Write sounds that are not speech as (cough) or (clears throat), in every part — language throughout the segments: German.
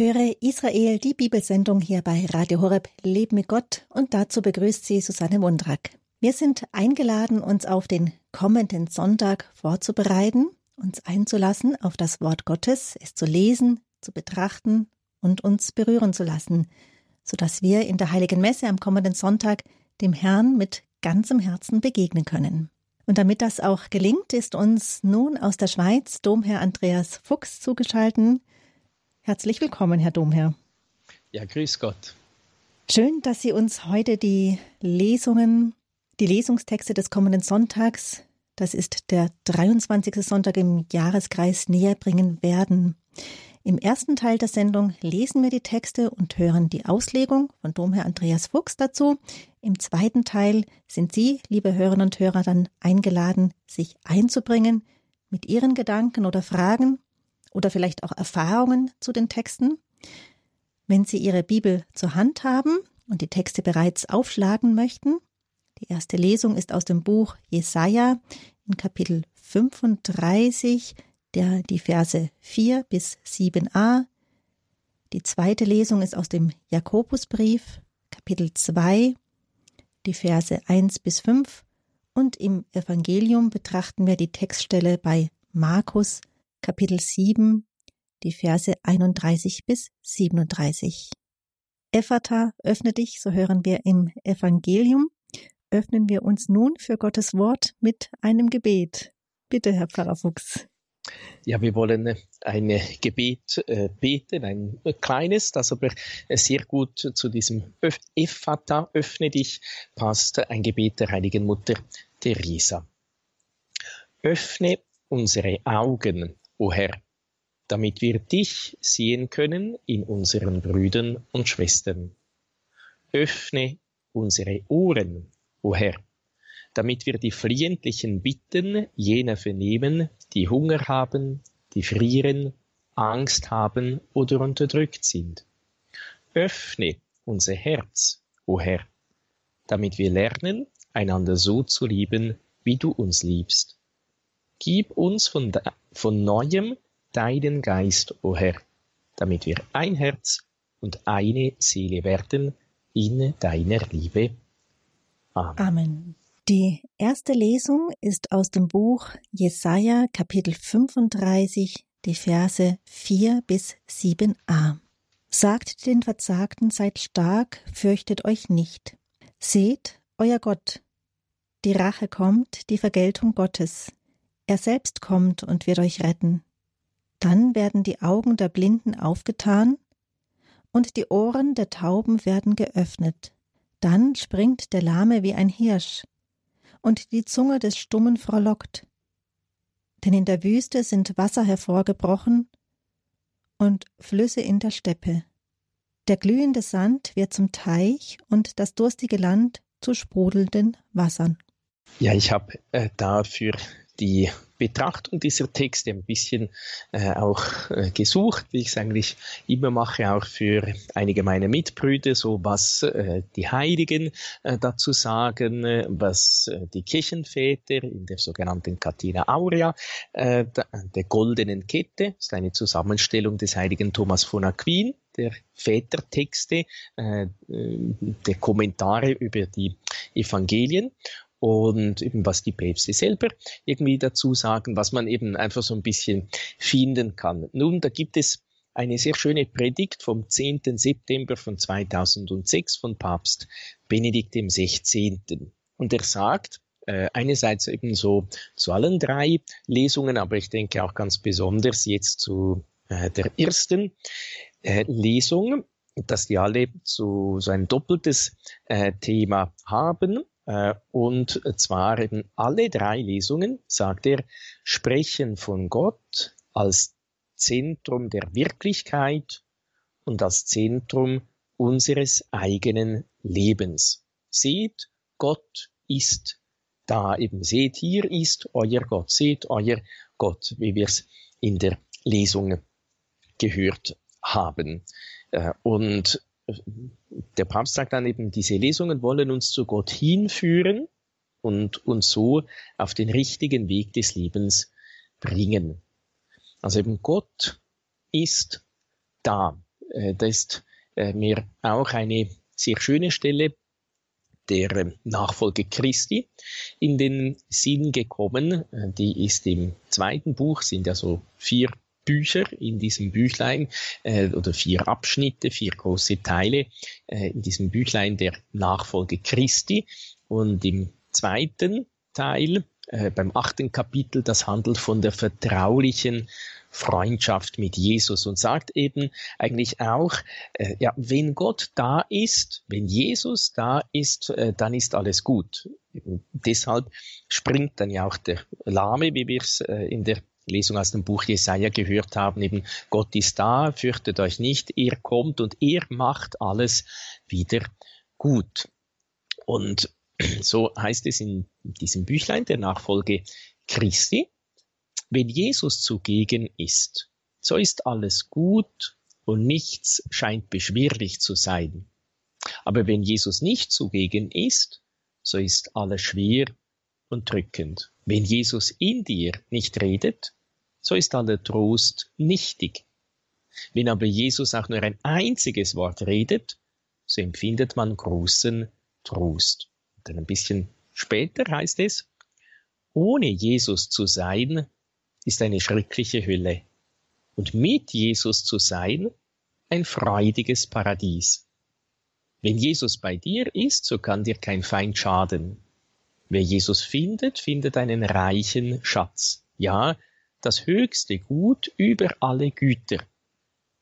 Höre Israel, die Bibelsendung hier bei Radio Horeb Leben mit Gott und dazu begrüßt sie Susanne Mundrak. Wir sind eingeladen, uns auf den kommenden Sonntag vorzubereiten, uns einzulassen auf das Wort Gottes, es zu lesen, zu betrachten und uns berühren zu lassen, sodass wir in der Heiligen Messe am kommenden Sonntag dem Herrn mit ganzem Herzen begegnen können. Und damit das auch gelingt, ist uns nun aus der Schweiz Domherr Andreas Fuchs zugeschaltet. Herzlich willkommen, Herr Domherr. Ja, grüß Gott. Schön, dass Sie uns heute die Lesungen, die Lesungstexte des kommenden Sonntags, das ist der 23. Sonntag im Jahreskreis, näher bringen werden. Im ersten Teil der Sendung lesen wir die Texte und hören die Auslegung von Domherr Andreas Fuchs dazu. Im zweiten Teil sind Sie, liebe Hörerinnen und Hörer, dann eingeladen, sich einzubringen mit Ihren Gedanken oder Fragen oder vielleicht auch Erfahrungen zu den Texten. Wenn Sie Ihre Bibel zur Hand haben und die Texte bereits aufschlagen möchten, die erste Lesung ist aus dem Buch Jesaja in Kapitel 35, der die Verse 4 bis 7a. Die zweite Lesung ist aus dem Jakobusbrief, Kapitel 2, die Verse 1 bis 5. Und im Evangelium betrachten wir die Textstelle bei Markus Kapitel 7, die Verse 31 bis 37. Ephata, öffne dich, so hören wir im Evangelium. Öffnen wir uns nun für Gottes Wort mit einem Gebet. Bitte, Herr Pfarrer Fuchs. Ja, wir wollen ein Gebet äh, beten, ein kleines, das aber sehr gut zu diesem Ephata, öffne dich, passt ein Gebet der Heiligen Mutter Teresa. Öffne unsere Augen, o Herr, damit wir dich sehen können in unseren Brüdern und Schwestern. Öffne unsere Ohren, o Herr, damit wir die fliehendlichen Bitten jener vernehmen, die Hunger haben, die frieren, Angst haben oder unterdrückt sind. Öffne unser Herz, o Herr, damit wir lernen, einander so zu lieben, wie du uns liebst. Gib uns von, von neuem deinen Geist, o Herr, damit wir ein Herz und eine Seele werden in deiner Liebe. Amen. Amen. Die erste Lesung ist aus dem Buch Jesaja, Kapitel 35, die Verse 4 bis 7a. Sagt den Verzagten, seid stark, fürchtet euch nicht. Seht, euer Gott. Die Rache kommt, die Vergeltung Gottes. Er selbst kommt und wird euch retten. Dann werden die Augen der Blinden aufgetan und die Ohren der Tauben werden geöffnet. Dann springt der Lahme wie ein Hirsch und die Zunge des Stummen frohlockt. Denn in der Wüste sind Wasser hervorgebrochen und Flüsse in der Steppe. Der glühende Sand wird zum Teich und das durstige Land zu sprudelnden Wassern. Ja, ich habe äh, dafür die Betrachtung dieser Texte ein bisschen äh, auch äh, gesucht, wie ich es eigentlich immer mache, auch für einige meiner Mitbrüder, so was äh, die Heiligen äh, dazu sagen, äh, was äh, die Kirchenväter in der sogenannten Catena Aurea, der, der goldenen Kette, ist eine Zusammenstellung des heiligen Thomas von Aquin, der Vätertexte, der Kommentare über die Evangelien und eben was die Päpste selber irgendwie dazu sagen, was man eben einfach so ein bisschen finden kann. Nun, da gibt es eine sehr schöne Predigt vom 10. September von 2006 von Papst Benedikt XVI. Und er sagt, äh, einerseits eben so zu allen drei Lesungen, aber ich denke auch ganz besonders jetzt zu äh, der ersten äh, Lesung, dass die alle so, so ein doppeltes äh, Thema haben. Äh, und zwar eben alle drei Lesungen, sagt er, sprechen von Gott als Zentrum der Wirklichkeit und als Zentrum unseres eigenen Lebens. Seht, Gott ist da eben. Seht, hier ist euer Gott. Seht, euer Gott, wie wir es in der Lesung gehört haben. Äh, und der Papst sagt dann eben, diese Lesungen wollen uns zu Gott hinführen und uns so auf den richtigen Weg des Lebens bringen. Also eben Gott ist da. da ist mir auch eine sehr schöne Stelle der ähm, Nachfolge Christi in den Sinn gekommen. Die ist im zweiten Buch, sind ja so vier Bücher in diesem Büchlein äh, oder vier Abschnitte, vier große Teile äh, in diesem Büchlein der Nachfolge Christi. Und im zweiten Teil, äh, beim achten Kapitel, das handelt von der vertraulichen Freundschaft mit Jesus und sagt eben eigentlich auch, äh, ja, wenn Gott da ist, wenn Jesus da ist, äh, dann ist alles gut. Eben deshalb springt dann ja auch der Lahme, wie wir es äh, in der Lesung aus dem Buch Jesaja gehört haben, eben Gott ist da, fürchtet euch nicht, er kommt und er macht alles wieder gut. Und (clears throat) so heißt es in diesem Büchlein der Nachfolge Christi, wenn Jesus zugegen ist, so ist alles gut und nichts scheint beschwerlich zu sein. Aber wenn Jesus nicht zugegen ist, so ist alles schwer und drückend. Wenn Jesus in dir nicht redet, so ist aller Trost nichtig. Wenn aber Jesus auch nur ein einziges Wort redet, so empfindet man großen Trost. Und dann ein bisschen später heißt es, ohne Jesus zu sein, ist eine schreckliche Hölle. Und mit Jesus zu sein, ein freudiges Paradies. Wenn Jesus bei dir ist, so kann dir kein Feind schaden. Wer Jesus findet, findet einen reichen Schatz. Ja, das höchste Gut über alle Güter.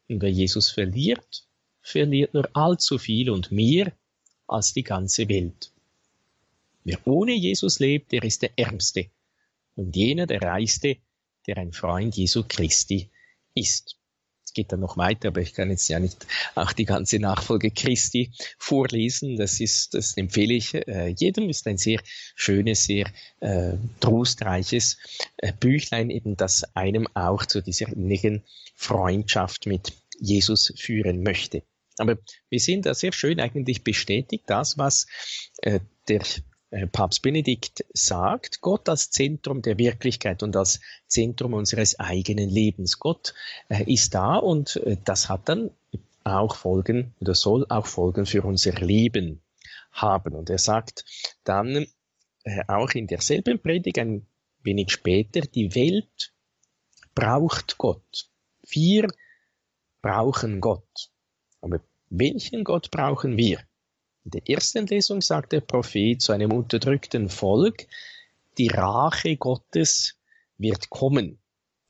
Und wer Jesus verliert, verliert nur allzu viel und mehr als die ganze Welt. Wer ohne Jesus lebt, der ist der Ärmste und jener der Reichste, der ein Freund Jesu Christi ist. Geht dann noch weiter, aber ich kann jetzt ja nicht auch die ganze Nachfolge Christi vorlesen. Das ist, das empfehle ich äh, jedem. Ist ein sehr schönes, sehr äh, trostreiches äh, Büchlein, eben das einem auch zu dieser innigen Freundschaft mit Jesus führen möchte. Aber wir sehen da sehr schön eigentlich bestätigt, das, was äh, der Papst Benedikt sagt, Gott als Zentrum der Wirklichkeit und als Zentrum unseres eigenen Lebens. Gott äh, ist da und äh, das hat dann auch Folgen oder soll auch Folgen für unser Leben haben. Und er sagt dann auch in derselben Predigt ein wenig später, die Welt braucht Gott. Wir brauchen Gott. Aber welchen Gott brauchen wir? In der ersten Lesung sagt der Prophet zu einem unterdrückten Volk, die Rache Gottes wird kommen.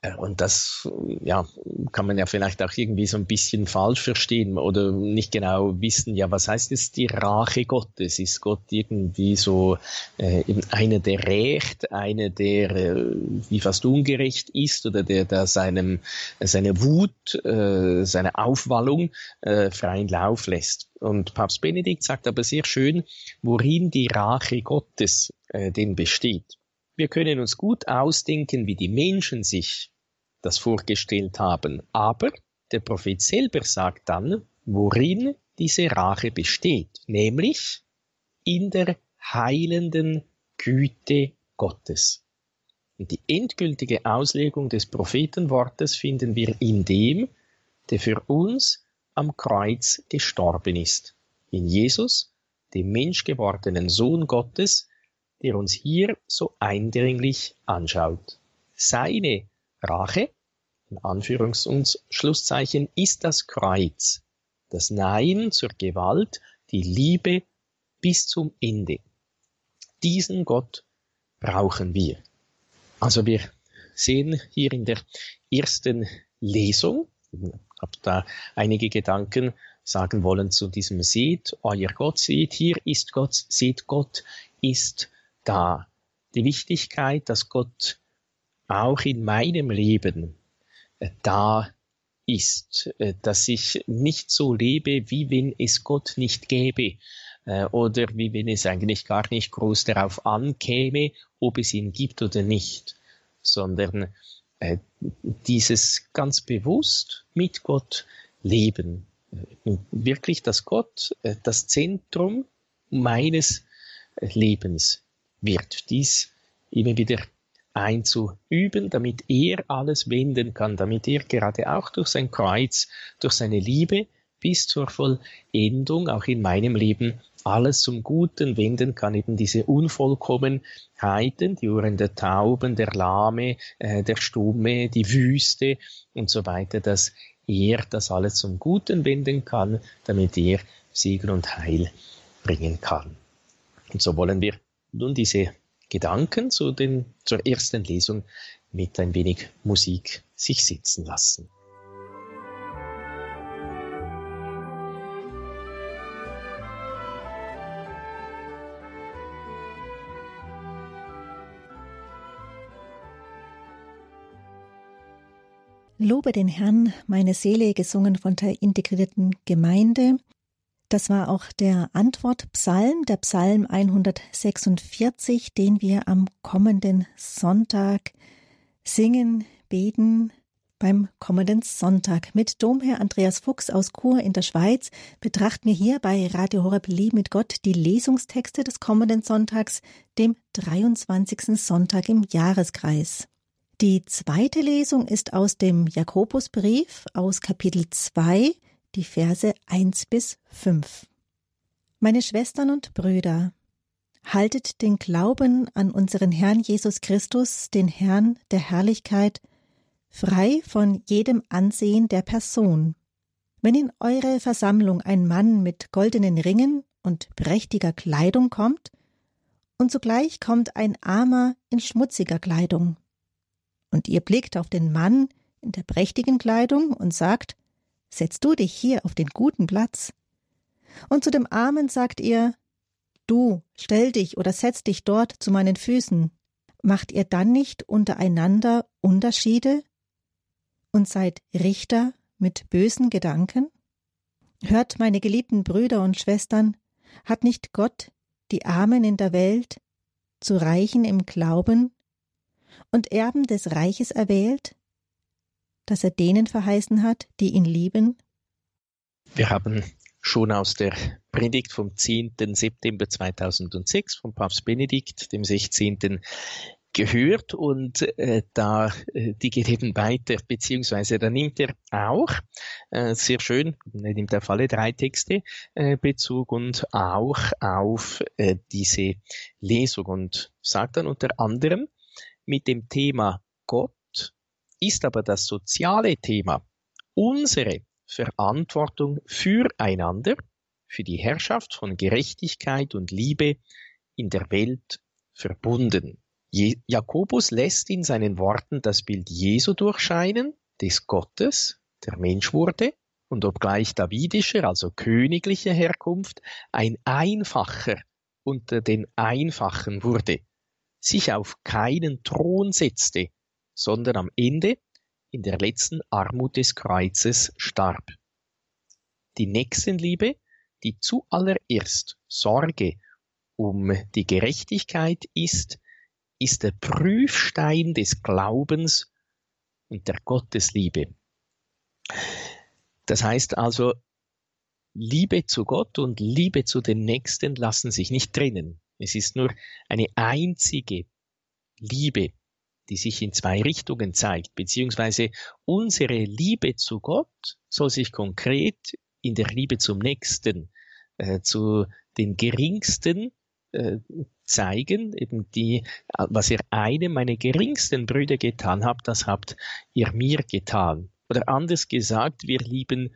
Äh, und das ja, kann man ja vielleicht auch irgendwie so ein bisschen falsch verstehen oder nicht genau wissen, ja, was heißt jetzt die Rache Gottes? Ist Gott irgendwie so äh, einer, der rächt, einer, der äh, wie fast ungerecht ist oder der da seinem, seine Wut, äh, seine Aufwallung äh, freien Lauf lässt? Und Papst Benedikt sagt aber sehr schön, worin die Rache Gottes äh, denn besteht. Wir können uns gut ausdenken, wie die Menschen sich das vorgestellt haben, aber der Prophet selber sagt dann, worin diese Rache besteht, nämlich in der heilenden Güte Gottes. Und die endgültige Auslegung des Prophetenwortes finden wir in dem, der für uns am Kreuz gestorben ist, in Jesus, dem menschgewordenen Sohn Gottes, der uns hier so eindringlich anschaut. Seine Rache, in Anführungs- und Schlusszeichen, ist das Kreuz, das Nein zur Gewalt, die Liebe bis zum Ende. Diesen Gott brauchen wir. Also wir sehen hier in der ersten Lesung, ich habe da einige Gedanken sagen wollen zu diesem Seht, euer Gott seht, hier ist Gott, seht Gott ist da. Die Wichtigkeit, dass Gott auch in meinem Leben äh, da ist, äh, dass ich nicht so lebe, wie wenn es Gott nicht gäbe äh, oder wie wenn es eigentlich gar nicht groß darauf ankäme, ob es ihn gibt oder nicht, sondern dieses ganz bewusst mit Gott leben. Wirklich, dass Gott das Zentrum meines Lebens wird. Dies immer wieder einzuüben, damit er alles wenden kann, damit er gerade auch durch sein Kreuz, durch seine Liebe bis zur Vollendung auch in meinem Leben alles zum Guten wenden kann, eben diese Unvollkommenheiten, die Uhren der Tauben, der Lahme, äh, der Stumme, die Wüste und so weiter, dass er das alles zum Guten wenden kann, damit er Segen und Heil bringen kann. Und so wollen wir nun diese Gedanken zu den, zur ersten Lesung mit ein wenig Musik sich sitzen lassen. Lobe den Herrn, meine Seele, gesungen von der integrierten Gemeinde. Das war auch der Antwortpsalm, der Psalm 146, den wir am kommenden Sonntag singen, beten, beim kommenden Sonntag. Mit Domherr Andreas Fuchs aus Chur in der Schweiz betrachten wir hier bei Radio Horeb Lieb mit Gott die Lesungstexte des kommenden Sonntags, dem 23. Sonntag im Jahreskreis. Die zweite Lesung ist aus dem Jakobusbrief aus Kapitel 2, die Verse 1 bis 5. Meine Schwestern und Brüder, haltet den Glauben an unseren Herrn Jesus Christus, den Herrn der Herrlichkeit, frei von jedem Ansehen der Person. Wenn in eure Versammlung ein Mann mit goldenen Ringen und prächtiger Kleidung kommt, und zugleich kommt ein Armer in schmutziger Kleidung, und ihr blickt auf den Mann in der prächtigen Kleidung und sagt, Setz du dich hier auf den guten Platz. Und zu dem Armen sagt ihr, Du, stell dich oder setz dich dort zu meinen Füßen. Macht ihr dann nicht untereinander Unterschiede und seid Richter mit bösen Gedanken? Hört, meine geliebten Brüder und Schwestern, hat nicht Gott die Armen in der Welt zu Reichen im Glauben und Erben des Reiches erwählt, das er denen verheißen hat, die ihn lieben? Wir haben schon aus der Predigt vom 10. September 2006 von Papst Benedikt, dem 16 gehört und äh, da äh, die geht eben weiter, beziehungsweise da nimmt er auch äh, sehr schön, er nimmt auf alle drei Texte äh, Bezug und auch auf äh, diese Lesung und sagt dann unter anderem, mit dem Thema Gott ist aber das soziale Thema unsere Verantwortung füreinander, für die Herrschaft von Gerechtigkeit und Liebe in der Welt verbunden. Jakobus lässt in seinen Worten das Bild Jesu durchscheinen, des Gottes, der Mensch wurde, und obgleich davidischer, also königlicher Herkunft, ein einfacher unter den Einfachen wurde, sich auf keinen Thron setzte, sondern am Ende in der letzten Armut des Kreuzes starb. Die Nächstenliebe, die zuallererst Sorge um die Gerechtigkeit ist, ist der Prüfstein des Glaubens und der Gottesliebe. Das heißt also, Liebe zu Gott und Liebe zu den Nächsten lassen sich nicht trennen. Es ist nur eine einzige Liebe, die sich in zwei Richtungen zeigt, beziehungsweise unsere Liebe zu Gott soll sich konkret in der Liebe zum Nächsten, äh, zu den Geringsten äh, zeigen, eben die, was ihr einem meiner geringsten Brüder getan habt, das habt ihr mir getan. Oder anders gesagt, wir lieben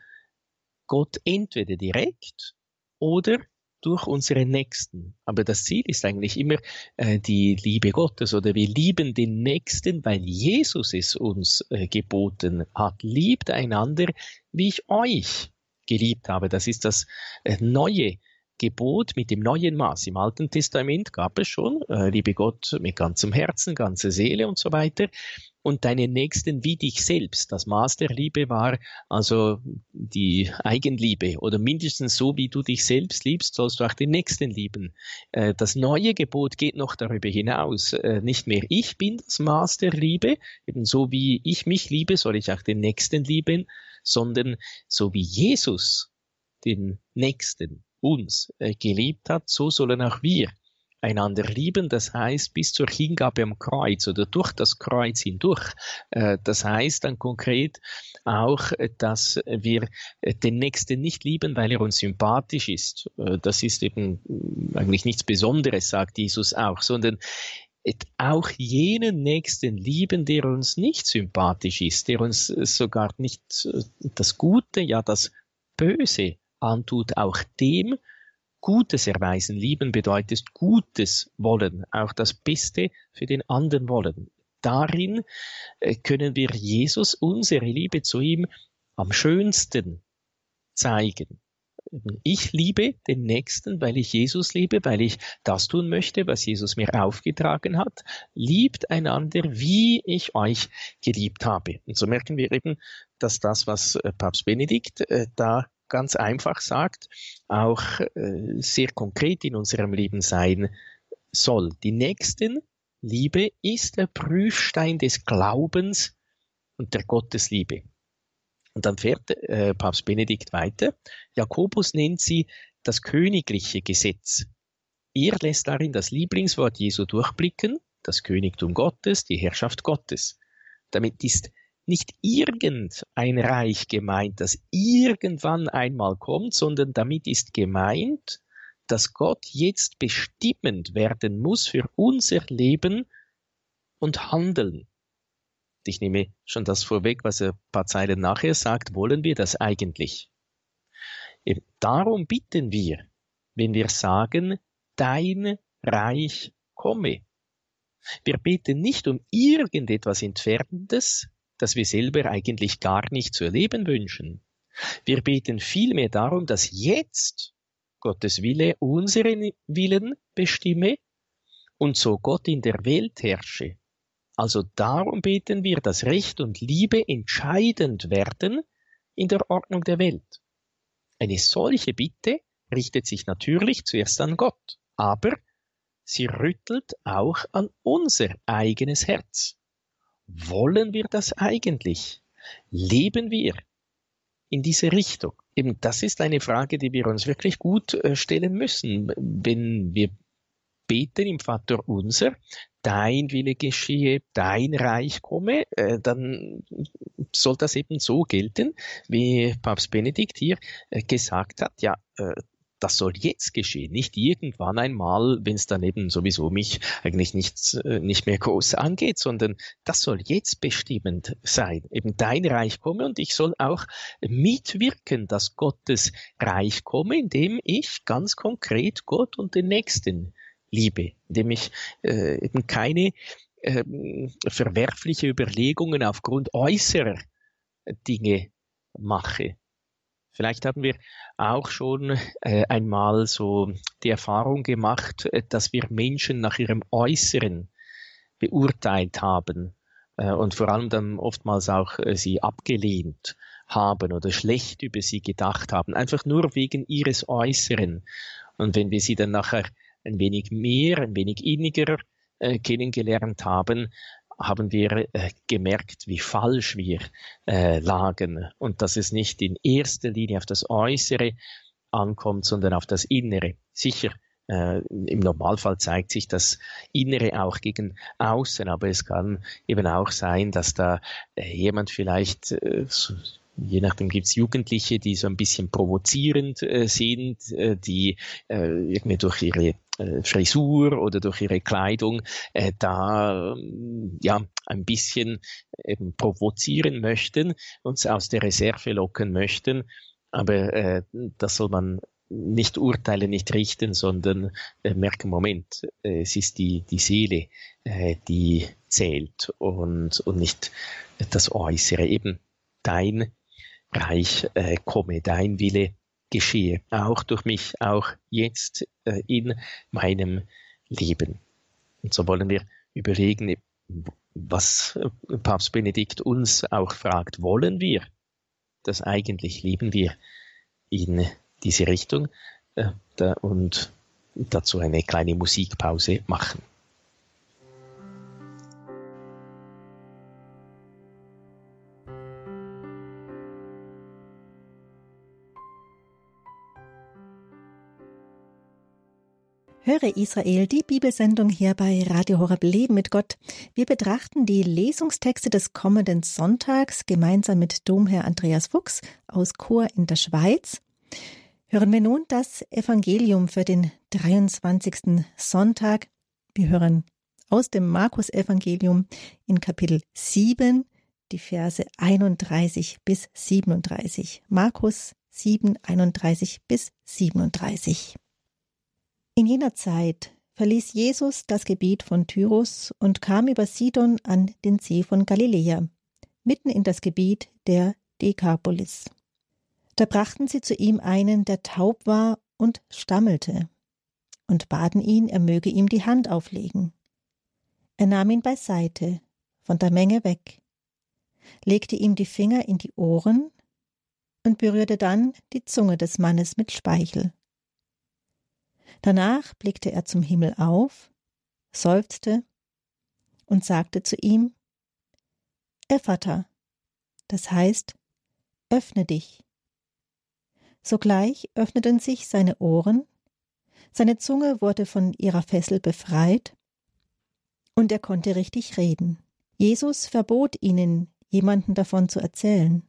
Gott entweder direkt oder durch unsere Nächsten. Aber das Ziel ist eigentlich immer äh, die Liebe Gottes oder wir lieben den Nächsten, weil Jesus es uns äh, geboten hat. Liebt einander, wie ich euch geliebt habe. Das ist das äh, neue Gebot mit dem neuen Maß. Im Alten Testament gab es schon, äh, liebe Gott mit ganzem Herzen, ganze Seele und so weiter und deinen Nächsten wie dich selbst. Das Maß der Liebe war also die Eigenliebe oder mindestens so, wie du dich selbst liebst, sollst du auch den Nächsten lieben. Äh, das neue Gebot geht noch darüber hinaus. Äh, nicht mehr ich bin das Maß der Liebe, eben so wie ich mich liebe, soll ich auch den Nächsten lieben, sondern so wie Jesus den Nächsten uns äh, geliebt hat, so sollen auch wir einander lieben, das heißt bis zur Hingabe am Kreuz oder durch das Kreuz hindurch. Äh, das heißt dann konkret auch, dass wir den Nächsten nicht lieben, weil er uns sympathisch ist. Äh, das ist eben eigentlich nichts Besonderes, sagt Jesus auch, sondern auch jenen Nächsten lieben, der uns nicht sympathisch ist, der uns sogar nicht das Gute, ja das Böse antut, auch dem Gutes erweisen. Lieben bedeutet Gutes wollen, auch das Beste für den anderen wollen. Darin äh, können wir Jesus, unsere Liebe zu ihm, am schönsten zeigen. Ich liebe den Nächsten, weil ich Jesus liebe, weil ich das tun möchte, was Jesus mir aufgetragen hat. Liebt einander, wie ich euch geliebt habe. Und so merken wir eben, dass das, was äh, Papst Benedikt äh, da ganz einfach sagt, auch äh, sehr konkret in unserem Leben sein soll. Die Nächstenliebe ist der Prüfstein des Glaubens und der Gottesliebe. Und dann fährt äh, Papst Benedikt weiter. Jakobus nennt sie das königliche Gesetz. Er lässt darin das Lieblingswort Jesu durchblicken, das Königtum Gottes, die Herrschaft Gottes. Damit ist nicht irgendein Reich gemeint, das irgendwann einmal kommt, sondern damit ist gemeint, dass Gott jetzt bestimmend werden muss für unser Leben und Handeln. Ich nehme schon das vorweg, was er ein paar Zeilen nachher sagt, wollen wir das eigentlich? Eben darum bitten wir, wenn wir sagen, dein Reich komme. Wir beten nicht um irgendetwas Entferntes, das wir selber eigentlich gar nicht zu erleben wünschen. Wir beten vielmehr darum, dass jetzt Gottes Wille unseren Willen bestimme und so Gott in der Welt herrsche. Also darum beten wir, dass Recht und Liebe entscheidend werden in der Ordnung der Welt. Eine solche Bitte richtet sich natürlich zuerst an Gott, aber sie rüttelt auch an unser eigenes Herz. Wollen wir das eigentlich? Leben wir in diese Richtung? Eben, das ist eine Frage, die wir uns wirklich gut äh, stellen müssen. Wenn wir beten im Vater unser, dein Wille geschehe, dein Reich komme, äh, dann soll das eben so gelten, wie Papst Benedikt hier äh, gesagt hat, ja, das soll jetzt geschehen, nicht irgendwann einmal, wenn es dann eben sowieso mich eigentlich nicht, äh, nicht mehr groß angeht, sondern das soll jetzt bestimmend sein. Eben dein Reich komme und ich soll auch mitwirken, dass Gottes Reich komme, indem ich ganz konkret Gott und den Nächsten liebe, indem ich äh, eben keine äh, verwerfliche Überlegungen aufgrund äußerer Dinge mache, Vielleicht haben wir auch schon äh, einmal so die Erfahrung gemacht, äh, dass wir Menschen nach ihrem Äußeren beurteilt haben äh, und vor allem dann oftmals auch äh, sie abgelehnt haben oder schlecht über sie gedacht haben, einfach nur wegen ihres Äußeren. Und wenn wir sie dann nachher ein wenig mehr, ein wenig inniger äh, kennengelernt haben, haben wir äh, gemerkt, wie falsch wir äh, lagen und dass es nicht in erster Linie auf das Äußere ankommt, sondern auf das Innere. Sicher, äh, im Normalfall zeigt sich das Innere auch gegen Außen, aber es kann eben auch sein, dass da äh, jemand vielleicht äh, so, Je nachdem gibt's Jugendliche, die so ein bisschen provozierend äh, sind, äh, die äh, irgendwie durch ihre Frisur oder durch ihre Kleidung äh, da ja ein bisschen eben provozieren möchten, uns aus der Reserve locken möchten. Aber äh, das soll man nicht urteilen, nicht richten, sondern äh, merken, Moment, äh, es ist die, die Seele, äh, die zählt und, und nicht das Äußere. Eben dein Reich äh, komme, dein Wille geschehe, auch durch mich, auch jetzt äh, in meinem Leben. Und so wollen wir überlegen, was Papst Benedikt uns auch fragt, wollen wir das eigentlich, lieben wir in diese Richtung äh, da, und dazu eine kleine Musikpause machen. Höre Israel, die Bibelsendung hier bei Radio Horeb Leben mit Gott. Wir betrachten die Lesungstexte des kommenden Sonntags gemeinsam mit Domherr Andreas Fuchs aus Chor in der Schweiz. Hören wir nun das Evangelium für den 23. Sonntag. Wir hören aus dem Markus-Evangelium in Kapitel 7, die Verse 31 bis 37. Markus 7, 31 bis 37. In jener Zeit verließ Jesus das Gebiet von Tyrus und kam über Sidon an den See von Galiläa, mitten in das Gebiet der Dekapolis. Da brachten sie zu ihm einen, der taub war und stammelte, und baten ihn, er möge ihm die Hand auflegen. Er nahm ihn beiseite, von der Menge weg, legte ihm die Finger in die Ohren und berührte dann die Zunge des Mannes mit Speichel. Danach blickte er zum Himmel auf, seufzte und sagte zu ihm, Ephata, das heißt, öffne dich. Sogleich öffneten sich seine Ohren, seine Zunge wurde von ihrer Fessel befreit, und er konnte richtig reden. Jesus verbot ihnen, jemanden davon zu erzählen.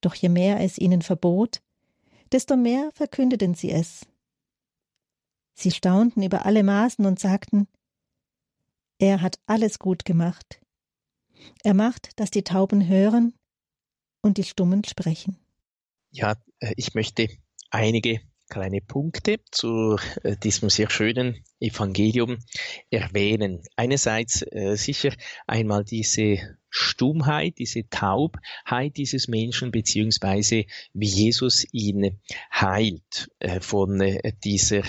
Doch je mehr es ihnen verbot, desto mehr verkündeten sie es Sie staunten über alle Maßen und sagten, er hat alles gut gemacht. Er macht, dass die Tauben hören und die Stummen sprechen. Ja, äh, ich möchte einige kleine Punkte zu äh, diesem sehr schönen Evangelium erwähnen. Einerseits äh, sicher einmal diese Stummheit, diese Taubheit dieses Menschen, beziehungsweise wie Jesus ihn heilt von dieser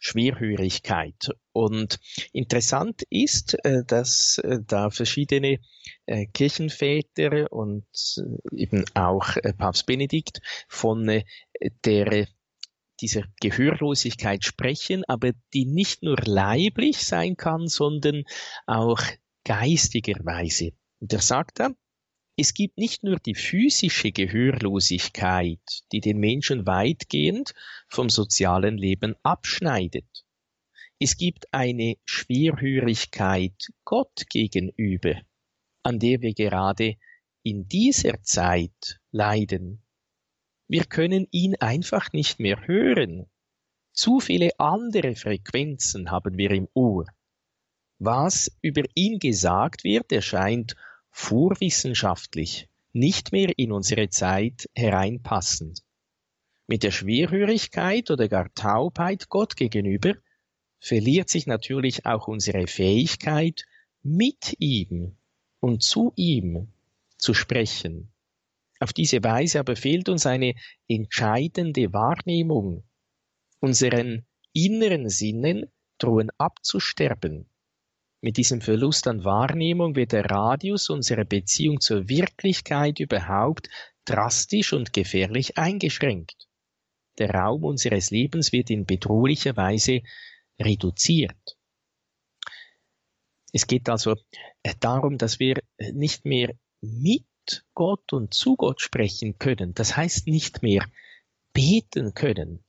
Schwerhörigkeit. Und interessant ist, äh, dass äh, da verschiedene äh, Kirchenväter und eben auch Papst Benedikt von der dieser Gehörlosigkeit sprechen, aber die nicht nur leiblich sein kann, sondern auch geistigerweise. Und er sagt da, es gibt nicht nur die physische Gehörlosigkeit, die den Menschen weitgehend vom sozialen Leben abschneidet. Es gibt eine Schwerhörigkeit Gott gegenüber, an der wir gerade in dieser Zeit leiden. Wir können ihn einfach nicht mehr hören. Zu viele andere Frequenzen haben wir im Ohr. Was über ihn gesagt wird, erscheint vorwissenschaftlich, nicht mehr in unsere Zeit hereinpassend. Mit der Schwerhörigkeit oder gar Taubheit Gott gegenüber verliert sich natürlich auch unsere Fähigkeit, mit ihm und zu ihm zu sprechen. Auf diese Weise aber fehlt uns eine entscheidende Wahrnehmung. Unseren inneren Sinnen drohen abzusterben. Mit diesem Verlust an Wahrnehmung wird der Radius unserer Beziehung zur Wirklichkeit überhaupt drastisch und gefährlich eingeschränkt. Der Raum unseres Lebens wird in bedrohlicher Weise reduziert. Es geht also äh, darum, dass wir äh, nicht mehr mit Gott und zu Gott sprechen können. Das heißt nicht mehr beten können.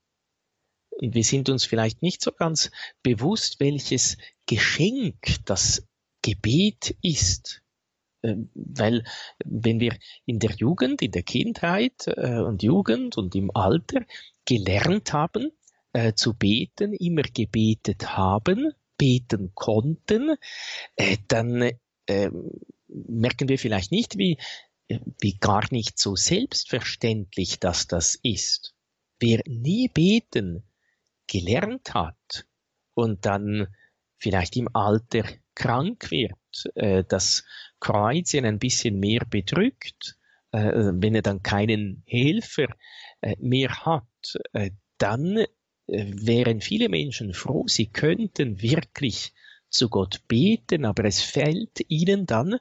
Wir sind uns vielleicht nicht so ganz bewusst, welches Geschenk das Gebet ist. Ähm, weil wenn wir in der Jugend, in der Kindheit äh, und Jugend und im Alter gelernt haben äh, zu beten, immer gebetet haben, beten konnten, äh, dann merken wir vielleicht nicht, wie, wie gar nicht so selbstverständlich dass das ist. Wer nie beten gelernt hat und dann vielleicht im Alter krank wird, äh, das Kreuz ein bisschen mehr bedrückt, äh, wenn er dann keinen Helfer äh, mehr hat, äh, dann äh, wären viele Menschen froh, sie könnten wirklich zu Gott beten, aber es fällt ihnen dann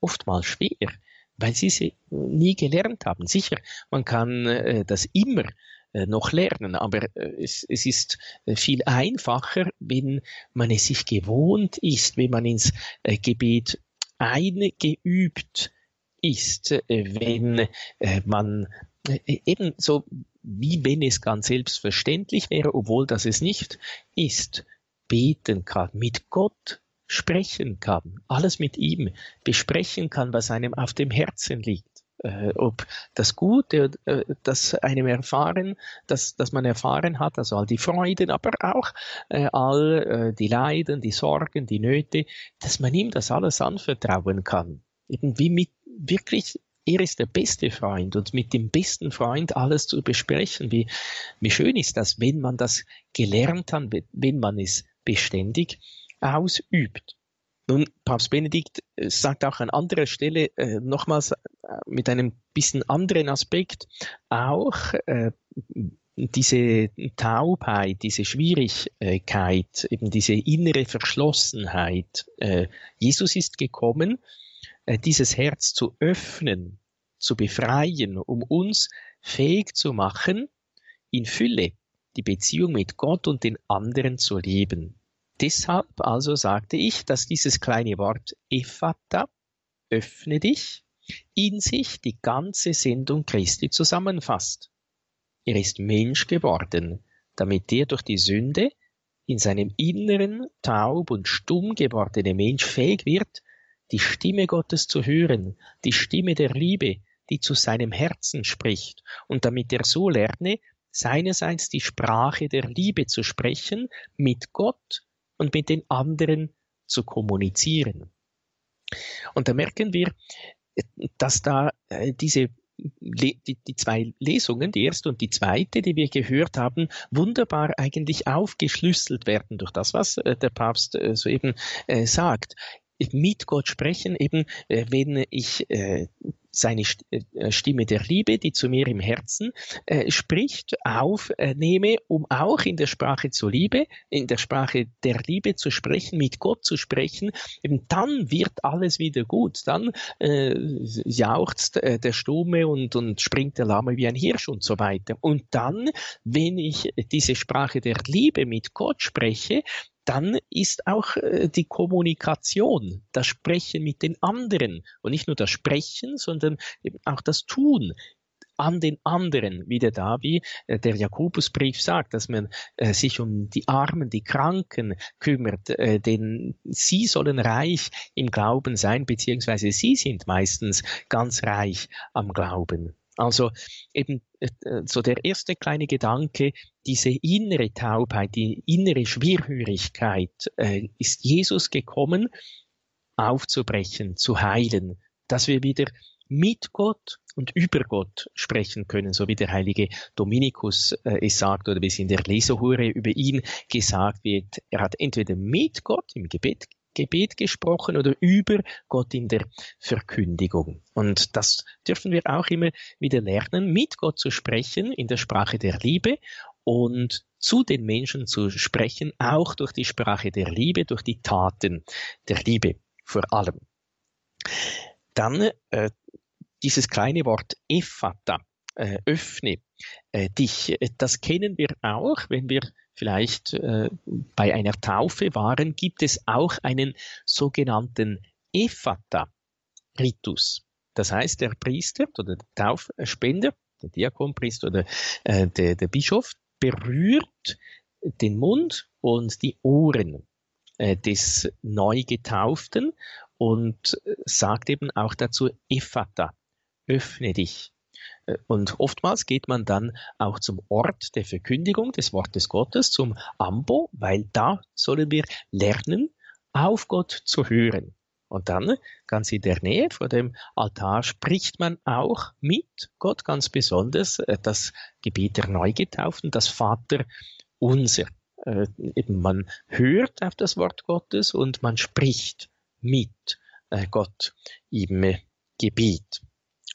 oftmals schwer, weil sie sie nie gelernt haben. Sicher, man kann äh, das immer noch lernen. Aber äh, es, es ist äh, viel einfacher, wenn man es sich gewohnt ist, wenn man ins Gebet eingeübt ist, wenn man eben so, wie wenn es ganz selbstverständlich wäre, obwohl das es nicht ist, beten kann, mit Gott sprechen kann, alles mit ihm besprechen kann, was einem auf dem Herzen liegt. Äh, ob das Gute, äh, das einem erfahren, das, das man erfahren hat, also all die Freuden, aber auch äh, all äh, die Leiden, die Sorgen, die Nöte, dass man ihm das alles anvertrauen kann. Eben wie mit wirklich er ist der beste Freund und mit dem besten Freund alles zu besprechen. Wie, wie schön ist das, wenn man das gelernt hat, wenn man es beständig ausübt. Nun, Papst Benedikt äh, sagt auch an anderer Stelle äh, nochmals mit einem bisschen anderen Aspekt auch äh, diese Taubheit, diese Schwierigkeit, eben diese innere Verschlossenheit. Äh, Jesus ist gekommen, äh, dieses Herz zu öffnen, zu befreien, um uns fähig zu machen, in Fülle die Beziehung mit Gott und den anderen zu leben. Deshalb also sagte ich, dass dieses kleine Wort Ephata, öffne dich, in sich die ganze Sendung Christi zusammenfasst. Er ist Mensch geworden, damit der durch die Sünde in seinem Inneren taub und stumm gewordene Mensch fähig wird, die Stimme Gottes zu hören, die Stimme der Liebe, die zu seinem Herzen spricht, und damit er so lerne, seinerseits die Sprache der Liebe zu sprechen, mit Gott und mit den anderen zu kommunizieren. Und da merken wir, dass da äh, diese die, die zwei Lesungen, die erste und die zweite, die wir gehört haben, wunderbar eigentlich aufgeschlüsselt werden durch das, was äh, der Papst äh, soeben sagt. Mit Gott sprechen, eben äh, wenn ich äh, seine äh, Stimme der Liebe, die zu mir im Herzen äh, spricht, aufnehme, um auch in der Sprache zur Liebe, in der Sprache der Liebe zu sprechen, mit Gott zu sprechen, eben dann wird alles wieder gut. Dann äh, jauchzt äh, der Stumme und, und springt der Lahme wie ein Hirsch und so weiter. Und dann, wenn ich diese Sprache der Liebe mit Gott spreche, dann ist auch äh, die Kommunikation, das Sprechen mit den anderen. Und nicht nur das Sprechen, sondern eben auch das Tun an den anderen. Wieder da, wie äh, der Jakobusbrief sagt, dass man äh, sich um die Armen, die Kranken kümmert, denn sie sollen reich im Glauben sein, beziehungsweise sie sind meistens ganz reich am Glauben. Also eben äh, so der erste kleine Gedanke, diese innere Taubheit, die innere Schwerhörigkeit, äh, ist Jesus gekommen, aufzubrechen, zu heilen, dass wir wieder mit Gott und über Gott sprechen können, so wie der heilige Dominikus äh, es sagt oder wie es in der Lesehure über ihn gesagt wird. Er hat entweder mit Gott im Gebet Gebet gesprochen oder über Gott in der Verkündigung. Und das dürfen wir auch immer wieder lernen, mit Gott zu sprechen in der Sprache der Liebe und zu den Menschen zu sprechen, auch durch die Sprache der Liebe, durch die Taten der Liebe vor allem. Dann äh, dieses kleine Wort Ephata, äh, öffne äh, dich, das kennen wir auch, wenn wir vielleicht äh, bei einer Taufe waren, gibt es auch einen sogenannten Ephata-Ritus. Das heißt, der Priester oder der Taufspender, der Diakonpriester oder äh, der, der Bischof berührt den Mund und die Ohren äh, des Neugetauften und sagt eben auch dazu Ephata, öffne dich. Äh, und oftmals geht man dann auch zum Ort der Verkündigung des Wortes Gottes, zum Ambo, weil da sollen wir lernen, auf Gott zu hören. Und dann, ganz in der Nähe vor dem Altar, spricht man auch mit Gott ganz besonders äh, das Gebet der Neugetauften, das Vater unser. Äh, eben man hört auf das Wort Gottes und man spricht mit Gott im Gebet.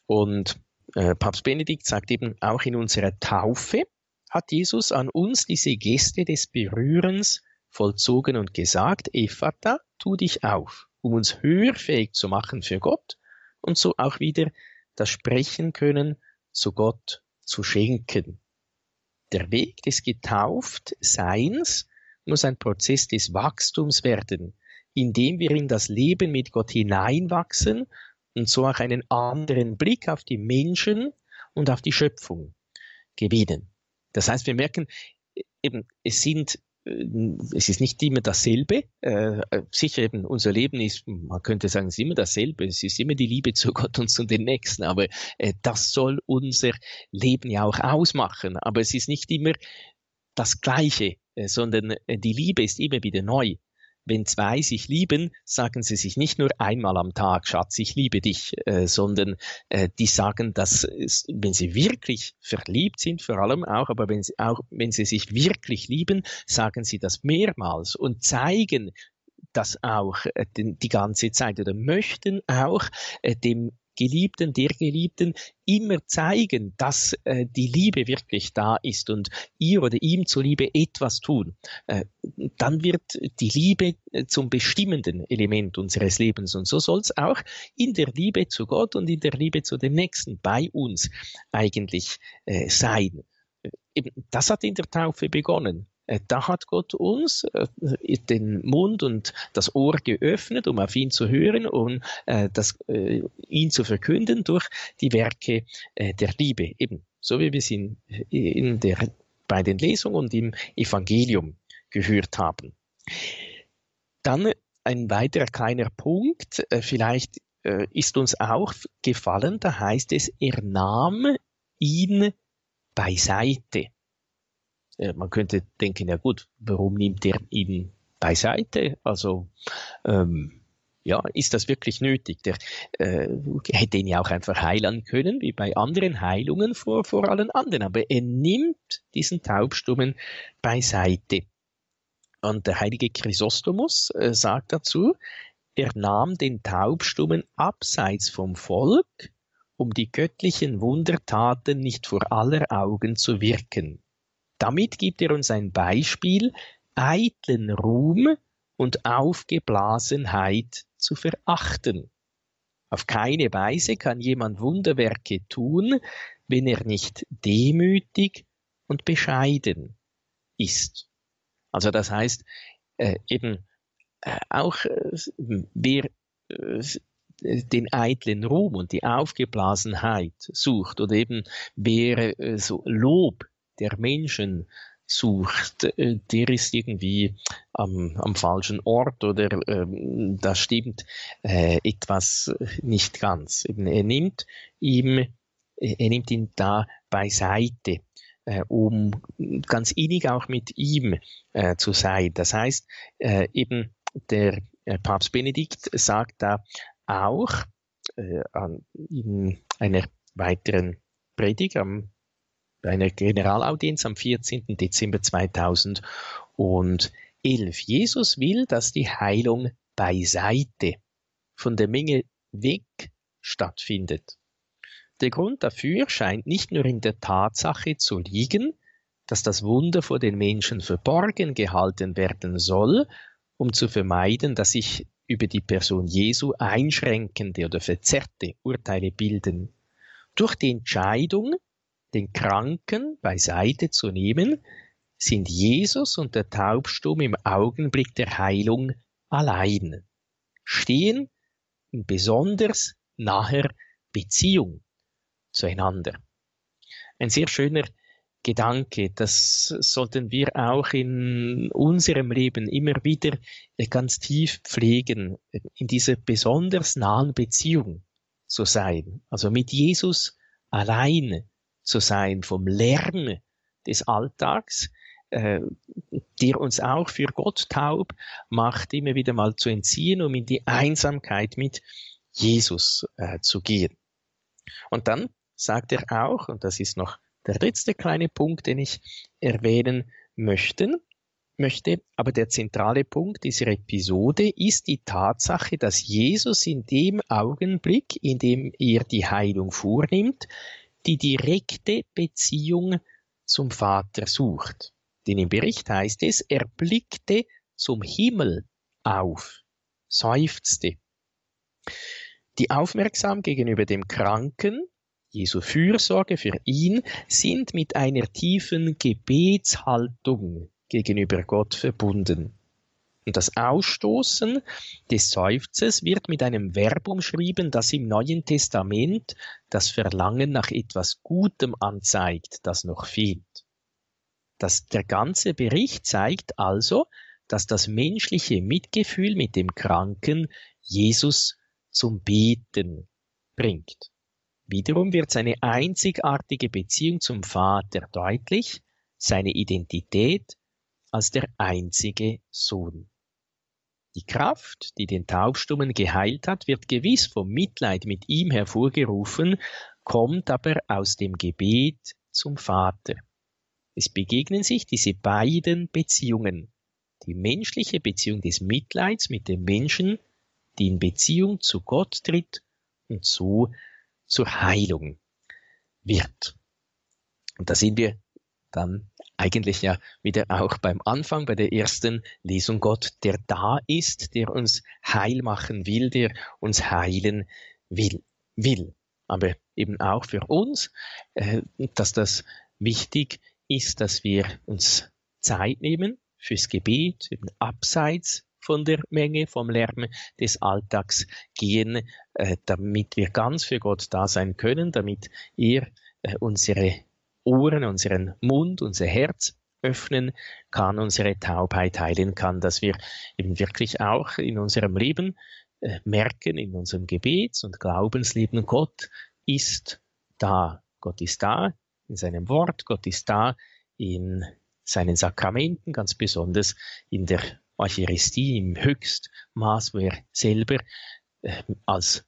Und äh, Papst Benedikt sagt eben auch in unserer Taufe hat Jesus an uns diese Geste des Berührens vollzogen und gesagt, Ephata, tu dich auf, um uns hörfähig zu machen für Gott und so auch wieder das Sprechen können zu Gott zu schenken. Der Weg des Getauftseins muss ein Prozess des Wachstums werden, indem wir in das Leben mit Gott hineinwachsen und so auch einen anderen Blick auf die Menschen und auf die Schöpfung gewinnen. Das heißt, wir merken eben, es sind es ist nicht immer dasselbe. Äh, sicher eben, unser Leben ist, man könnte sagen, es ist immer dasselbe. Es ist immer die Liebe zu Gott und zu den Nächsten. Aber äh, das soll unser Leben ja auch ausmachen. Aber es ist nicht immer das Gleiche, äh, sondern äh, die Liebe ist immer wieder neu wenn zwei sich lieben, sagen sie sich nicht nur einmal am Tag, Schatz, ich liebe dich, äh, sondern äh, die sagen das, wenn sie wirklich verliebt sind, vor allem auch, aber wenn sie auch, wenn sie sich wirklich lieben, sagen sie das mehrmals und zeigen das auch äh, die ganze Zeit oder möchten auch äh, dem Geliebten, der Geliebten immer zeigen, dass äh, die Liebe wirklich da ist und ihr oder ihm zuliebe etwas tun, äh, dann wird die Liebe äh, zum bestimmenden Element unseres Lebens. Und so soll es auch in der Liebe zu Gott und in der Liebe zu den Nächsten bei uns eigentlich äh, sein. Eben, das hat in der Taufe begonnen. Äh, da hat Gott uns äh, den Mund und das Ohr geöffnet, um auf ihn zu hören und äh, das, ihn zu verkünden durch die Werke der Liebe. Eben, so wie wir es in, in der, bei den Lesungen und im Evangelium gehört haben. Dann ein weiterer kleiner Punkt, vielleicht ist uns auch gefallen, da heißt es, er nahm ihn beiseite. Äh, man könnte denken, ja gut, warum nimmt er ihn beiseite? Also ähm, ja, ist das wirklich nötig? Der äh, hätte ihn ja auch einfach heilen können, wie bei anderen Heilungen vor, vor allen anderen. Aber er nimmt diesen Taubstummen beiseite. Und der heilige Chrysostomus äh, sagt dazu, er nahm den Taubstummen abseits vom Volk, um die göttlichen Wundertaten nicht vor aller Augen zu wirken. Damit gibt er uns ein Beispiel, eitlen Ruhm und Aufgeblasenheit zu verachten. Auf keine Weise kann jemand Wunderwerke tun, wenn er nicht demütig und bescheiden ist. Also das heißt, äh, eben äh, auch äh, wer äh, den eitlen Ruhm und die Aufgeblasenheit sucht oder eben wer äh, so Lob der Menschen sucht, äh, der ist irgendwie am, am falschen Ort oder ähm, da stimmt äh, etwas nicht ganz. Er nimmt ihm, er nimmt ihn da beiseite, äh, um ganz innig auch mit ihm äh, zu sein. Das heißt, äh, eben der äh, Papst Benedikt sagt da auch äh, in einer weiteren Predigt am einer Generalaudienz am 14. Dezember 2011. Jesus will, dass die Heilung beiseite von der Menge weg stattfindet. Der Grund dafür scheint nicht nur in der Tatsache zu liegen, dass das Wunder vor den Menschen verborgen gehalten werden soll, um zu vermeiden, dass sich über die Person Jesu einschränkende oder verzerrte Urteile bilden. Durch die Entscheidung, den Kranken beiseite zu nehmen, sind Jesus und der Taubstumm im Augenblick der Heilung allein, stehen in besonders naher Beziehung zueinander. Ein sehr schöner Gedanke, das sollten wir auch in unserem Leben immer wieder ganz tief pflegen, in dieser besonders nahen Beziehung zu sein, also mit Jesus allein zu sein, vom Lärm des Alltags, äh, der uns auch für Gott taub macht, immer wieder mal zu entziehen, um in die Einsamkeit mit Jesus äh, zu gehen. Und dann sagt er auch, und das ist noch der letzte kleine Punkt, den ich erwähnen möchte, möchte, aber der zentrale Punkt dieser Episode ist die Tatsache, dass Jesus in dem Augenblick, in dem er die Heilung vornimmt, die direkte Beziehung zum Vater sucht. Denn im Bericht heißt es, er blickte zum Himmel auf, seufzte. Die Aufmerksam gegenüber dem Kranken, Jesu Fürsorge für ihn, sind mit einer tiefen Gebetshaltung gegenüber Gott verbunden. Und das Ausstoßen des Seufzes wird mit einem Verb umschrieben, das im Neuen Testament das Verlangen nach etwas Gutem anzeigt, das noch fehlt. dass der ganze Bericht zeigt also, dass das menschliche Mitgefühl mit dem Kranken Jesus zum Beten bringt. Wiederum wird seine einzigartige Beziehung zum Vater deutlich, seine Identität als der einzige Sohn. Die Kraft, die den Taubstummen geheilt hat, wird gewiss vom Mitleid mit ihm hervorgerufen, kommt aber aus dem Gebet zum Vater. Es begegnen sich diese beiden Beziehungen, die menschliche Beziehung des Mitleids mit dem Menschen, die in Beziehung zu Gott tritt und so zur Heilung wird. Und da sind wir dann eigentlich ja wieder auch beim Anfang, bei der ersten Lesung Gott, der da ist, der uns heil machen will, der uns heilen will. will. Aber eben auch für uns, äh, dass das wichtig ist, dass wir uns Zeit nehmen fürs Gebet, eben abseits von der Menge, vom Lärm des Alltags gehen, äh, damit wir ganz für Gott da sein können, damit er äh, unsere Ohren, unseren Mund, unser Herz öffnen kann, unsere Taubheit heilen kann, dass wir eben wirklich auch in unserem Leben äh, merken, in unserem Gebets- und Glaubensleben, Gott ist da. Gott ist da in seinem Wort, Gott ist da in seinen Sakramenten, ganz besonders in der Eucharistie im Höchstmaß, wo er selber äh, als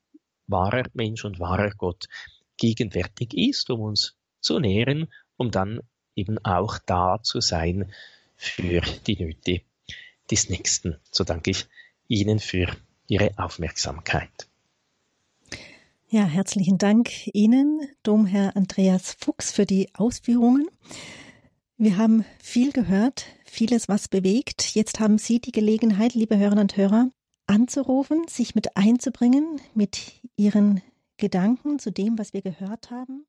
wahrer Mensch und wahrer Gott gegenwärtig ist, um uns zu nähren, um dann eben auch da zu sein für die Nöte des Nächsten. So danke ich Ihnen für Ihre Aufmerksamkeit. Ja, herzlichen Dank Ihnen, Domherr Andreas Fuchs, für die Ausführungen. Wir haben viel gehört, vieles, was bewegt. Jetzt haben Sie die Gelegenheit, liebe Hörerinnen und Hörer, anzurufen, sich mit einzubringen mit Ihren Gedanken zu dem, was wir gehört haben.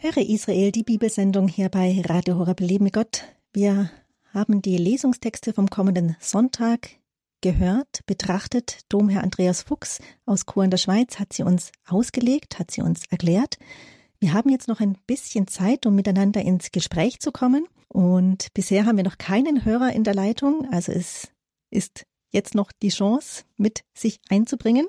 Höre Israel, die Bibelsendung hier bei Radio Horeb Leben mit Gott. Wir haben die Lesungstexte vom kommenden Sonntag gehört, betrachtet. Domherr Andreas Fuchs aus Chur in der Schweiz hat sie uns ausgelegt, hat sie uns erklärt. Wir haben jetzt noch ein bisschen Zeit, um miteinander ins Gespräch zu kommen. Und bisher haben wir noch keinen Hörer in der Leitung. Also es ist jetzt noch die Chance, mit sich einzubringen.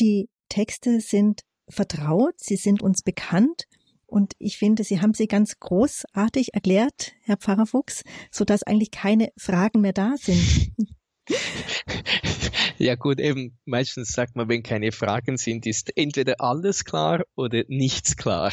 Die Texte sind vertraut, sie sind uns bekannt und ich finde, Sie haben sie ganz großartig erklärt, Herr Pfarrer Fuchs, sodass eigentlich keine Fragen mehr da sind. (laughs) Ja gut, eben meistens sagt man, wenn keine Fragen sind, ist entweder alles klar oder nichts klar.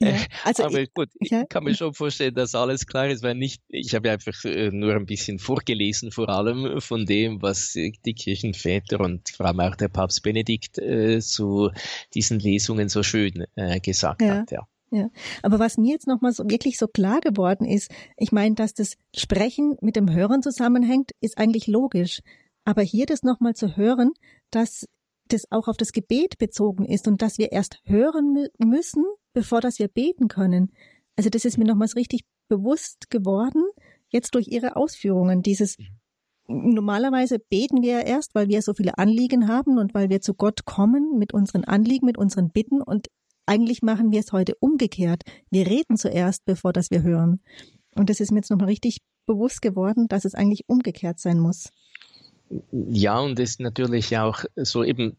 Ja, (laughs) also Aber ich, gut, ich ja. kann mir schon vorstellen, dass alles klar ist, weil nicht, ich habe einfach äh, nur ein bisschen vorgelesen, vor allem von dem, was die Kirchenväter und vor allem auch der Papst Benedikt äh, zu diesen Lesungen so schön äh, gesagt ja. hat. Ja. Ja, aber was mir jetzt nochmal so wirklich so klar geworden ist, ich meine, dass das Sprechen mit dem Hören zusammenhängt, ist eigentlich logisch. Aber hier das nochmal zu hören, dass das auch auf das Gebet bezogen ist und dass wir erst hören müssen, bevor dass wir beten können. Also das ist mir nochmals richtig bewusst geworden, jetzt durch Ihre Ausführungen. Dieses normalerweise beten wir erst, weil wir so viele Anliegen haben und weil wir zu Gott kommen mit unseren Anliegen, mit unseren Bitten und eigentlich machen wir es heute umgekehrt. Wir reden zuerst, bevor das wir hören. Und das ist mir jetzt nochmal richtig bewusst geworden, dass es eigentlich umgekehrt sein muss. Ja, und es ist natürlich auch so eben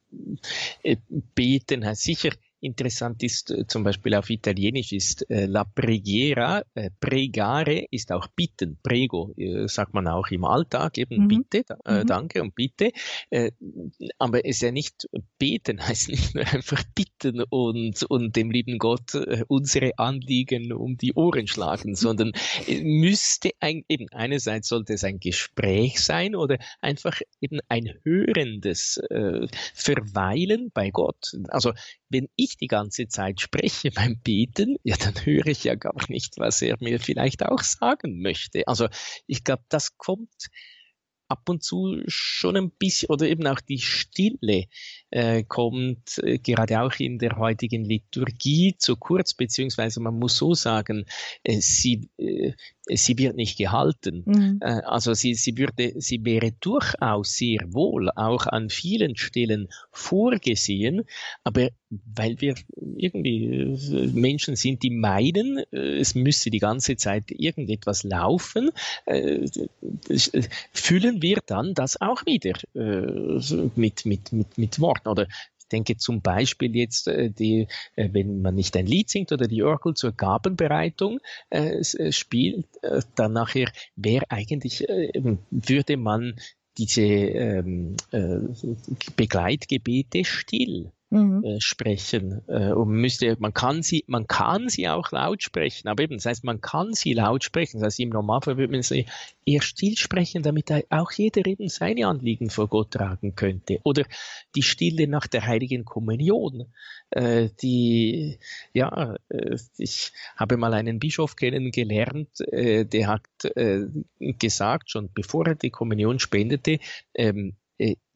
äh, beten heißt sicher Interessant ist äh, zum Beispiel auf Italienisch ist äh, la preghiera, äh, pregare ist auch bitten, prego äh, sagt man auch im Alltag, eben mhm. bitte, äh, mhm. danke und bitte. Aber es ist ja nicht beten, (laughs) heißt nicht nur einfach bitten und, und dem lieben Gott unsere Anliegen um die Ohren schlagen, sondern müsste ein, eben einerseits sollte es ein Gespräch sein oder einfach eben ein hörendes äh, Verweilen bei Gott. Also wenn ich die ganze Zeit spreche beim Beten, ja, dann höre ich ja gar nicht, was er mir vielleicht auch sagen möchte. Also ich glaube, das kommt ab und zu schon ein bisschen, oder eben auch die Stille äh, kommt äh, gerade auch in der heutigen Liturgie zu kurz, beziehungsweise man muss so sagen, äh, sie, äh, sie wird nicht gehalten. Mhm. Äh, also sie, sie würde, sie wäre durchaus sehr wohl auch an vielen Stellen vorgesehen, aber weil wir irgendwie äh, Menschen sind, die meinen, es müsse die ganze Zeit irgendetwas laufen, füllen wir dann das auch wieder mit, mit, mit, mit Worten oder denke zum Beispiel jetzt, äh, die, äh, wenn man nicht ein Lied singt oder die Orgel zur Gabenbereitung äh, äh spielt, dann nachher wäre eigentlich, äh, würde man diese ähm, äh, Begleitgebete still mhm. äh, sprechen. Äh, und müsste man kann sie man kann sie auch laut sprechen. Aber eben das heißt man kann sie laut sprechen. Das heißt im Normalfall würde man sie eher still sprechen damit auch jeder eben seine Anliegen vor Gott tragen könnte. Oder die Stille nach der heiligen Kommunion. Äh, die ja äh, ich habe mal einen Bischof kennengelernt äh, der hat äh, gesagt schon bevor er die Kommunion spendete ähm, äh,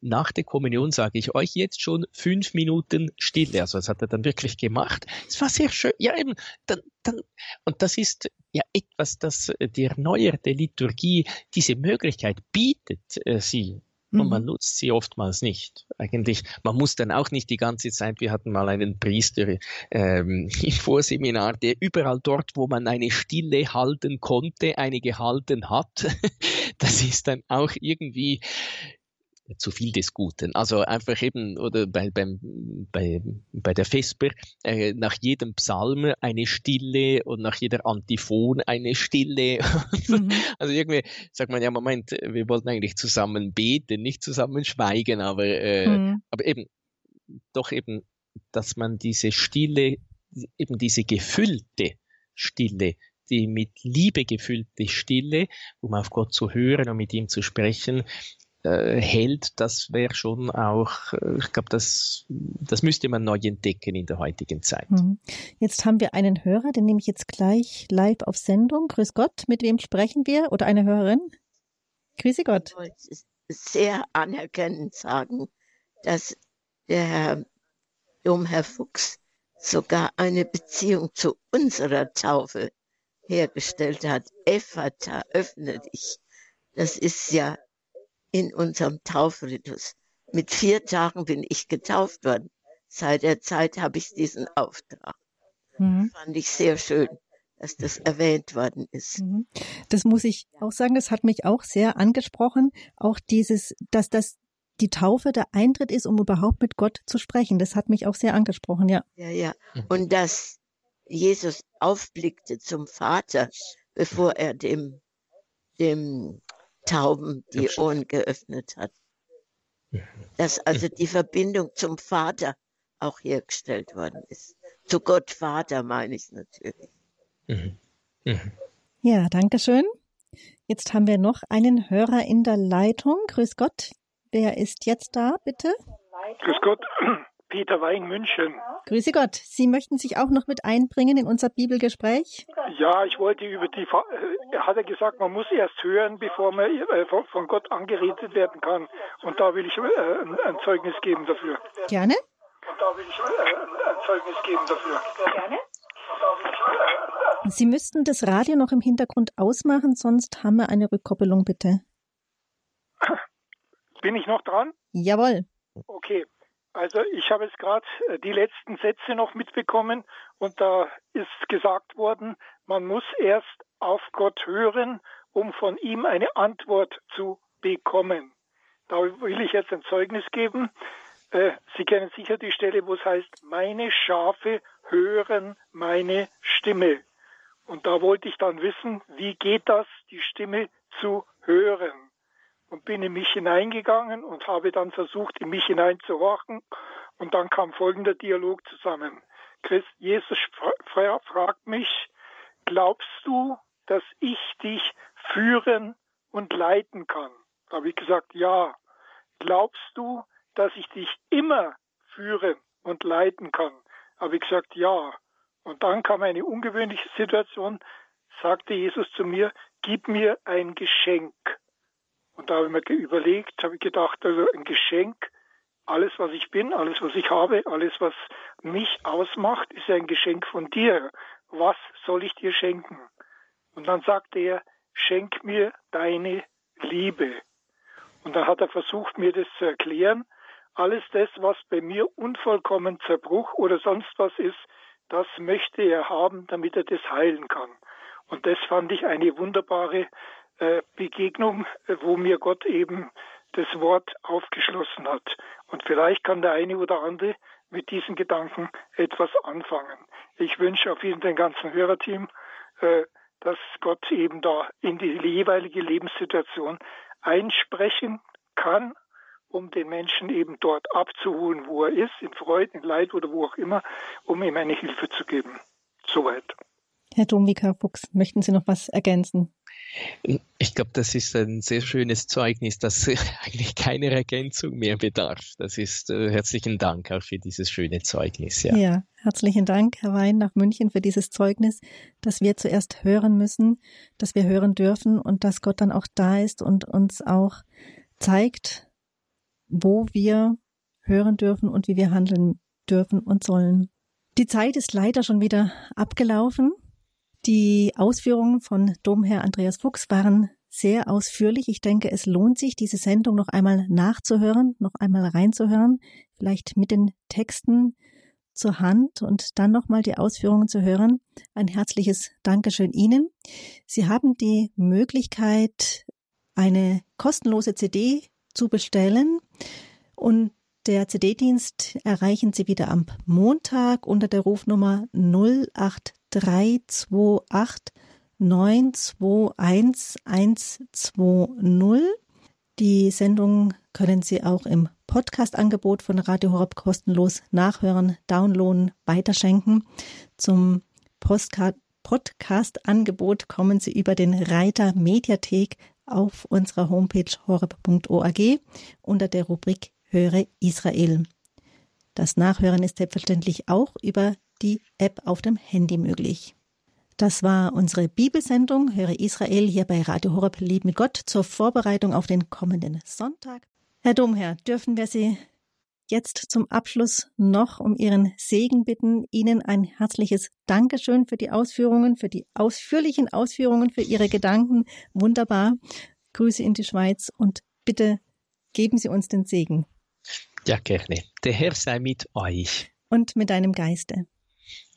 nach der Kommunion sage ich euch jetzt schon fünf Minuten Stille. Also das hat er dann wirklich gemacht. Es war sehr schön. Ja, eben, dann, dann, und das ist ja etwas, das die erneuerte Liturgie diese Möglichkeit bietet, äh, sie und man mhm. nutzt sie oftmals nicht. Eigentlich, man muss dann auch nicht die ganze Zeit, wir hatten mal einen Priester ähm, (laughs) im Vorseminar, der überall dort, wo man eine Stille halten konnte, eine gehalten hat. (laughs) Das ist dann auch irgendwie zu viel des Guten. Also einfach eben, oder bei, beim, bei, bei der Vesper, äh, nach jedem Psalm eine Stille und nach jeder Antiphon eine Stille. (laughs) Mhm. also irgendwie sagt man ja, Moment, wir wollten eigentlich zusammen beten, nicht zusammen schweigen, aber, äh, mhm. aber eben, doch eben, dass man diese Stille, eben diese gefüllte Stille, die mit Liebe gefüllte Stille, um auf Gott zu hören und mit ihm zu sprechen, äh, hält, das wäre schon auch, äh, ich glaube, das, das müsste man neu entdecken in der heutigen Zeit. Mhm. Jetzt haben wir einen Hörer, den nehme ich jetzt gleich live auf Sendung. Grüß Gott, mit wem sprechen wir? Oder eine Hörerin? Grüße Gott. Ich wollte sehr anerkennend sagen, dass der Herr Domherr Fuchs sogar eine Beziehung zu unserer Taufe hergestellt hat. Ephata, öffne dich. Das ist ja in unserem Taufritus. Mit vier Tagen bin ich getauft worden. Seit der Zeit habe ich diesen Auftrag. Mhm. Fand ich sehr schön, dass das erwähnt worden ist. Mhm. Das muss ich auch sagen, das hat mich auch sehr angesprochen. Auch dieses, dass das die Taufe der Eintritt ist, um überhaupt mit Gott zu sprechen. Das hat mich auch sehr angesprochen, ja. Ja, ja. Mhm. Und dass Jesus aufblickte zum Vater, bevor er dem, dem Tauben die Ohren geöffnet hat. Dass also die Verbindung zum Vater auch hergestellt worden ist. Zu Gott Vater meine ich natürlich. Mhm. Mhm. Ja, danke schön. Jetzt haben wir noch einen Hörer in der Leitung. Grüß Gott. Wer ist jetzt da, bitte? Grüß Gott. Peter Wein, München. Grüße Gott. Sie möchten sich auch noch mit einbringen in unser Bibelgespräch? Ja, ich wollte über die, äh, er hat ja gesagt, man muss erst hören, bevor man äh, von Gott angeredet werden kann. Und da will ich äh, ein Zeugnis geben dafür. Gerne. Und da will ich ein Zeugnis geben dafür. Gerne. Sie müssten das Radio noch im Hintergrund ausmachen, sonst haben wir eine Rückkoppelung, bitte. Bin ich noch dran? Jawohl. Okay. Also ich habe jetzt gerade äh, die letzten Sätze noch mitbekommen und da ist gesagt worden, man muss erst auf Gott hören, um von ihm eine Antwort zu bekommen. Da will ich jetzt ein Zeugnis geben. Äh, Sie kennen sicher die Stelle, wo es heißt, meine Schafe hören meine Stimme. Und da wollte ich dann wissen, wie geht das, die Stimme zu hören? Und bin in mich hineingegangen und habe dann versucht, in mich hineinzuhorchen. Und dann kam folgender Dialog zusammen. Christ, Jesus fragt mich, glaubst du, dass ich dich führen und leiten kann? Da habe ich gesagt, ja. Glaubst du, dass ich dich immer führen und leiten kann? Habe ich gesagt, ja. Und dann kam eine ungewöhnliche Situation, sagte Jesus zu mir, gib mir ein Geschenk. Und da habe ich mir überlegt, habe ich gedacht, also ein Geschenk, alles was ich bin, alles was ich habe, alles was mich ausmacht, ist ein Geschenk von dir. Was soll ich dir schenken? Und dann sagte er, schenk mir deine Liebe. Und dann hat er versucht, mir das zu erklären. Alles das, was bei mir unvollkommen Zerbruch oder sonst was ist, das möchte er haben, damit er das heilen kann. Und das fand ich eine wunderbare Begegnung, äh, wo mir Gott eben das Wort aufgeschlossen hat. Und vielleicht kann der eine oder andere mit diesen Gedanken etwas anfangen. Ich wünsche auf jeden Fall dem ganzen Hörerteam, äh, dass Gott eben da in die jeweilige Lebenssituation einsprechen kann, um den Menschen eben dort abzuholen, wo er ist, in Freude, in Leid oder wo auch immer, um ihm eine Hilfe zu geben. Soweit. Herr Domwika Fuchs, möchten Sie noch was ergänzen? Ich glaube, das ist ein sehr schönes Zeugnis, das (laughs) eigentlich keiner Ergänzung mehr bedarf. Das ist äh, herzlichen Dank auch für dieses schöne Zeugnis. Ja. ja, herzlichen Dank, Herr Wein, nach München für dieses Zeugnis, dass wir zuerst hören müssen, dass wir hören dürfen und dass Gott dann auch da ist und uns auch zeigt, wo wir hören dürfen und wie wir handeln dürfen und sollen. Die Zeit ist leider schon wieder abgelaufen. Die Ausführungen von Domherr Andreas Fuchs waren sehr ausführlich. Ich denke, es lohnt sich, diese Sendung noch einmal nachzuhören, noch einmal reinzuhören, vielleicht mit den Texten zur Hand und dann nochmal die Ausführungen zu hören. Ein herzliches Dankeschön Ihnen. Sie haben die Möglichkeit, eine kostenlose CD zu bestellen und der CD-Dienst erreichen Sie wieder am Montag unter der Rufnummer 08 328 921 120. Die Sendung können Sie auch im Podcast-Angebot von Radio Horeb kostenlos nachhören, downloaden, weiterschenken. Zum Podcast-Angebot kommen Sie über den Reiter Mediathek auf unserer Homepage horeb.org unter der Rubrik Höre Israel. Das Nachhören ist selbstverständlich auch über die App auf dem Handy möglich. Das war unsere Bibelsendung Höre Israel hier bei Radio Horeb Lieb mit Gott zur Vorbereitung auf den kommenden Sonntag. Herr Domherr, dürfen wir Sie jetzt zum Abschluss noch um Ihren Segen bitten, Ihnen ein herzliches Dankeschön für die Ausführungen, für die ausführlichen Ausführungen, für Ihre Gedanken. Wunderbar. Grüße in die Schweiz und bitte geben Sie uns den Segen. Ja, gerne. Der Herr sei mit euch. Und mit deinem Geiste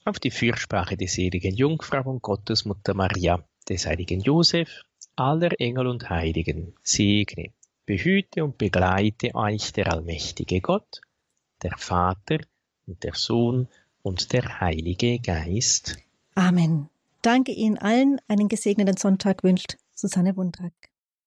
auf die Fürsprache des seligen Jungfrau und Gottesmutter Maria, des heiligen Josef, aller Engel und Heiligen, segne, behüte und begleite euch der allmächtige Gott, der Vater und der Sohn und der Heilige Geist. Amen. Danke Ihnen allen. Einen gesegneten Sonntag wünscht Susanne Wundrak.